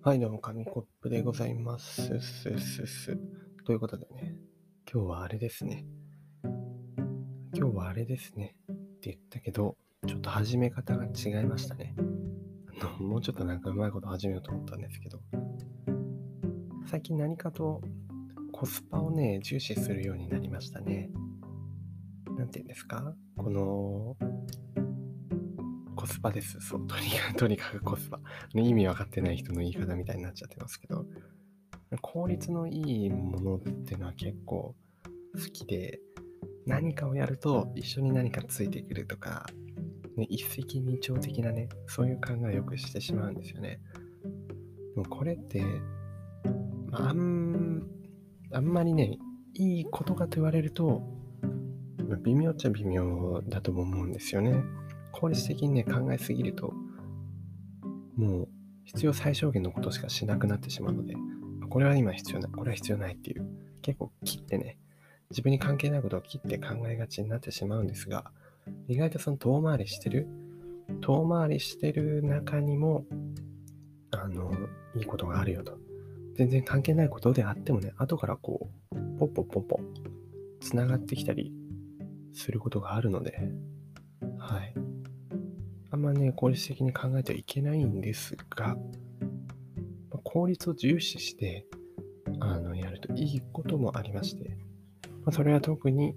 はい、どうも、紙コップでございます。すすす。ということでね、今日はあれですね。今日はあれですね。って言ったけど、ちょっと始め方が違いましたね。あのもうちょっとなんかうまいこと始めようと思ったんですけど、最近何かとコスパをね、重視するようになりましたね。なんて言うんですか？この、コスパです。そう、とにかく、とにかくコスパ。意味わかってない人の言い方みたいになっちゃってますけど、効率のいいものっていうのは結構好きで、何かをやると一緒に何かついてくるとか、ね、一石二鳥的なね、そういう考えをよくしてしまうんですよね。でもこれって、あ、ん、あんまりね、いいことかと言われると、微妙っちゃ微妙だと思うんですよね。効率的にね、考えすぎると、もう必要最小限のことしかしなくなってしまうので、これは今必要ない、これは必要ないっていう、結構切ってね、自分に関係ないことを切って考えがちになってしまうんですが、意外とその遠回りしてる、遠回りしてる中にも、あの、いいことがあるよと。全然関係ないことであってもね、後からこう、ポッポッポッポ、つながってきたりすることがあるので、はい。あんまね、効率的に考えてはいけないんですが、効率を重視して、あの、やるといいこともありまして、ま、それは特に、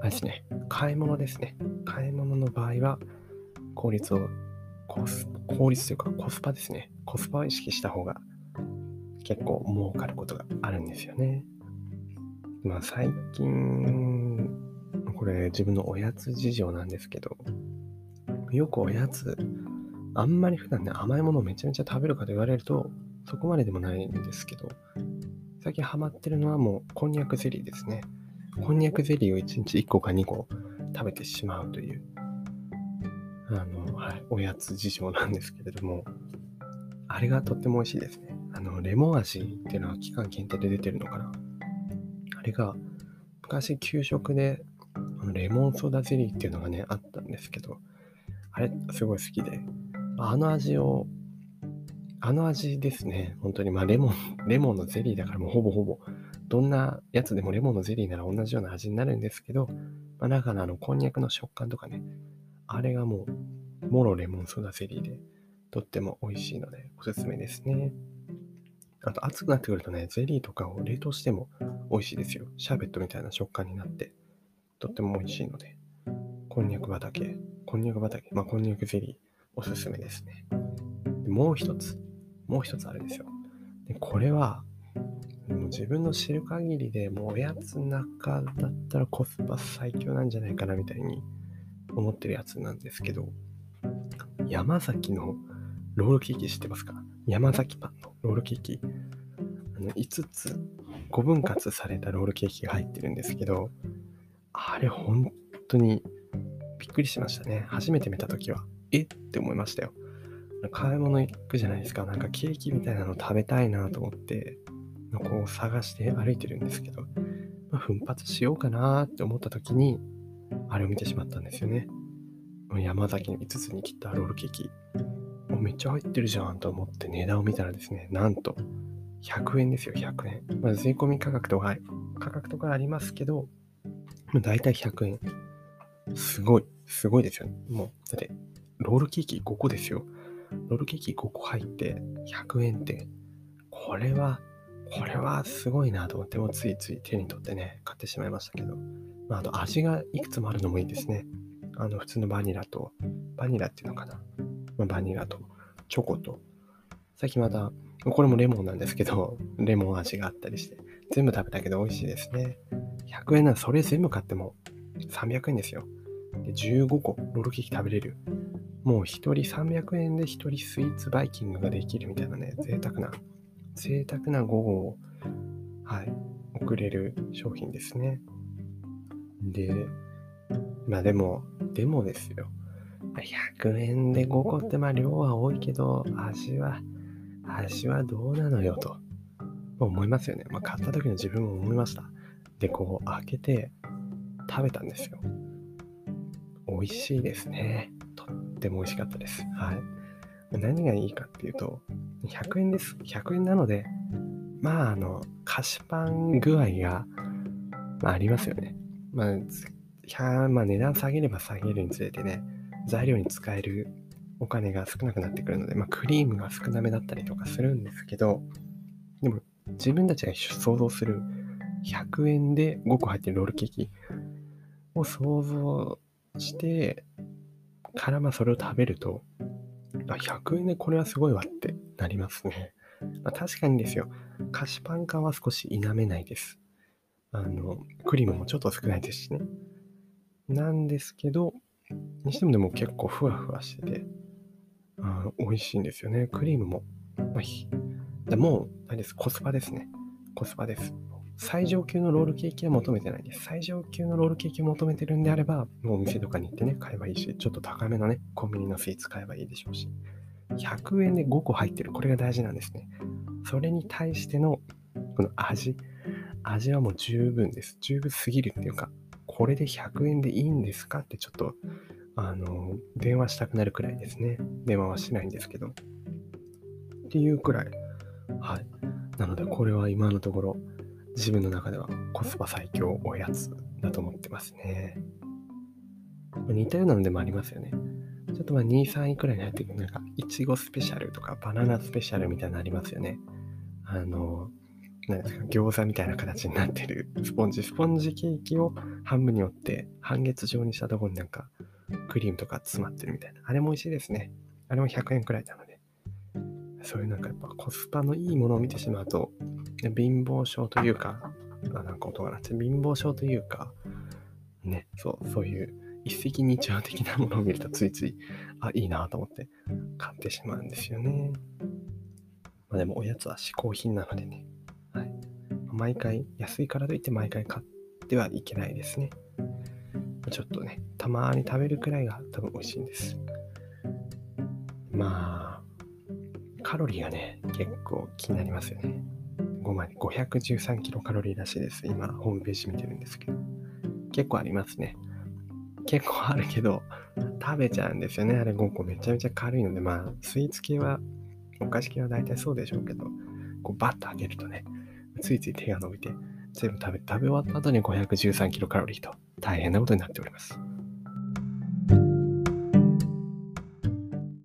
あれですね、買い物ですね。買い物の場合は、効率を、コス、効率というかコスパですね。コスパを意識した方が結構儲かることがあるんですよね。まあ最近、これ自分のおやつ事情なんですけど、よくおやつ、あんまり普段ね、甘いものをめちゃめちゃ食べるかと言われると、そこまででもないんですけど、最近ハマってるのはもう、こんにゃくゼリーですね。こんにゃくゼリーを1日1個か2個食べてしまうという、あの、はい、おやつ事情なんですけれども、あれがとっても美味しいですね。あの、レモン味っていうのは期間限定で出てるのかな。あれが、昔給食で、レモンソーダゼリーっていうのがね、あったんですけど、あれ、すごい好きで、あの味を、あの味ですね、本当に、まあ、レモン、レモンのゼリーだからもうほぼほぼ、どんなやつでもレモンのゼリーなら同じような味になるんですけど、まあ、中のあの、こんにゃくの食感とかね、あれがもう、もろレモンソーダゼリーで、とっても美味しいので、おすすめですね。あと、暑くなってくるとね、ゼリーとかを冷凍しても美味しいですよ。シャーベットみたいな食感になって、とっても美味しいので、こんにゃく畑、こんにゃく畑、まあ、こんにゃくゼリー、おすすめですね。もう一つ、もう一つあるんですよ。でこれは、もう自分の知る限りでもうおやつの中だったらコスパ最強なんじゃないかなみたいに思ってるやつなんですけど、山崎のロールケーキ知ってますか？山崎パンのロールケーキ。あの5つ、5分割されたロールケーキが入ってるんですけど、あれ本当にびっくりしましたね。初めて見たときは、え？って思いましたよ。買い物行くじゃないですか。なんかケーキみたいなの食べたいなと思って、こう探して歩いてるんですけど、まあ、奮発しようかなって思ったときに、あれを見てしまったんですよね。山崎の5つに切ったロールケーキ。おめっちゃ入ってるじゃんと思って値段を見たらですね、なんと100円ですよ、100円。まあ、税込み価格とか、価格とかありますけど、まあ、大体100円。すごい、すごいですよね。もう、だって、ロールケーキ5個ですよ。ロールケーキ5個入って100円って、これは、これはすごいなと思って、もついつい手に取ってね、買ってしまいましたけど、まあ、あと味がいくつもあるのもいいですね。あの、普通のバニラと、バニラっていうのかな。まあ、バニラと、チョコと、最近また、これもレモンなんですけど、レモン味があったりして、全部食べたけど美味しいですね。100円ならそれ全部買っても300円ですよ。で15個ロールケーキ食べれる。もう1人300円で1人スイーツバイキングができるみたいなね、贅沢な、贅沢な午後を、はい、送れる商品ですね。で、まあでも、でもですよ。100円で5個ってまあ量は多いけど、味は、味はどうなのよと思いますよね。まあ買った時の自分も思いました。で、こう開けて食べたんですよ。美味しいですね。とっても美味しかったです。はい。何がいいかっていうと、100円です。100円なので、まあ、あの、菓子パン具合が、まあ、ありますよね。まあ、まあ、値段下げれば下げるにつれてね、材料に使えるお金が少なくなってくるので、まあ、クリームが少なめだったりとかするんですけど、でも、自分たちが想像する100円で5個入ってるロールケーキを想像してからまあそれを食べると、あ、100円でこれはすごいわってなりますね。まあ、確かにですよ、菓子パン感は少し否めないです。あの、クリームもちょっと少ないですしね。なんですけど、にしてもでも結構ふわふわしてて、あ美味しいんですよね。クリームも。まあ、もう、あれです。コスパですね。コスパです。最上級のロールケーキは求めてないです。最上級のロールケーキを求めてるんであれば、もうお店とかに行ってね、買えばいいし、ちょっと高めのね、コンビニのスイーツ買えばいいでしょうし、100円で5個入ってる、これが大事なんですね。それに対しての、この味、味はもう十分です。十分すぎるっていうか、これで100円でいいんですか？ってちょっと、あの、電話したくなるくらいですね。電話はしないんですけど。っていうくらい。はい。なので、これは今のところ、自分の中ではコスパ最強おやつだと思ってますね。似たようなのでもありますよね。ちょっとまあ2、3位くらいに入ってくる、なんか、いちごスペシャルとかバナナスペシャルみたいなのありますよね。あの、何ですか、餃子みたいな形になってるスポンジ、スポンジケーキを半分に折って半月状にしたところになんかクリームとか詰まってるみたいな。あれも美味しいですね。あれも100円くらいなので。そういうなんかやっぱコスパのいいものを見てしまうと、貧乏症というか、あなんか音が鳴って貧乏症というか、ね、そう、そういう一石二鳥的なものを見るとついつい、あ、いいなと思って買ってしまうんですよね。まあでもおやつは嗜好品なのでね、はい。毎回、安いからといって毎回買ってはいけないですね。ちょっとね、たまに食べるくらいが多分美味しいんです。まあ、カロリーがね、結構気になりますよね。513キロカロリーらしいです。今、ホームページ見てるんですけど。結構ありますね。結構あるけど、食べちゃうんですよね。あれ5個めちゃめちゃ軽いので、まあ、スイーツ系は、お菓子系は大体そうでしょうけど、こうバッと開けるとね、ついつい手が伸びて、全部食べ、食べ終わった後に513キロカロリーと大変なことになっております。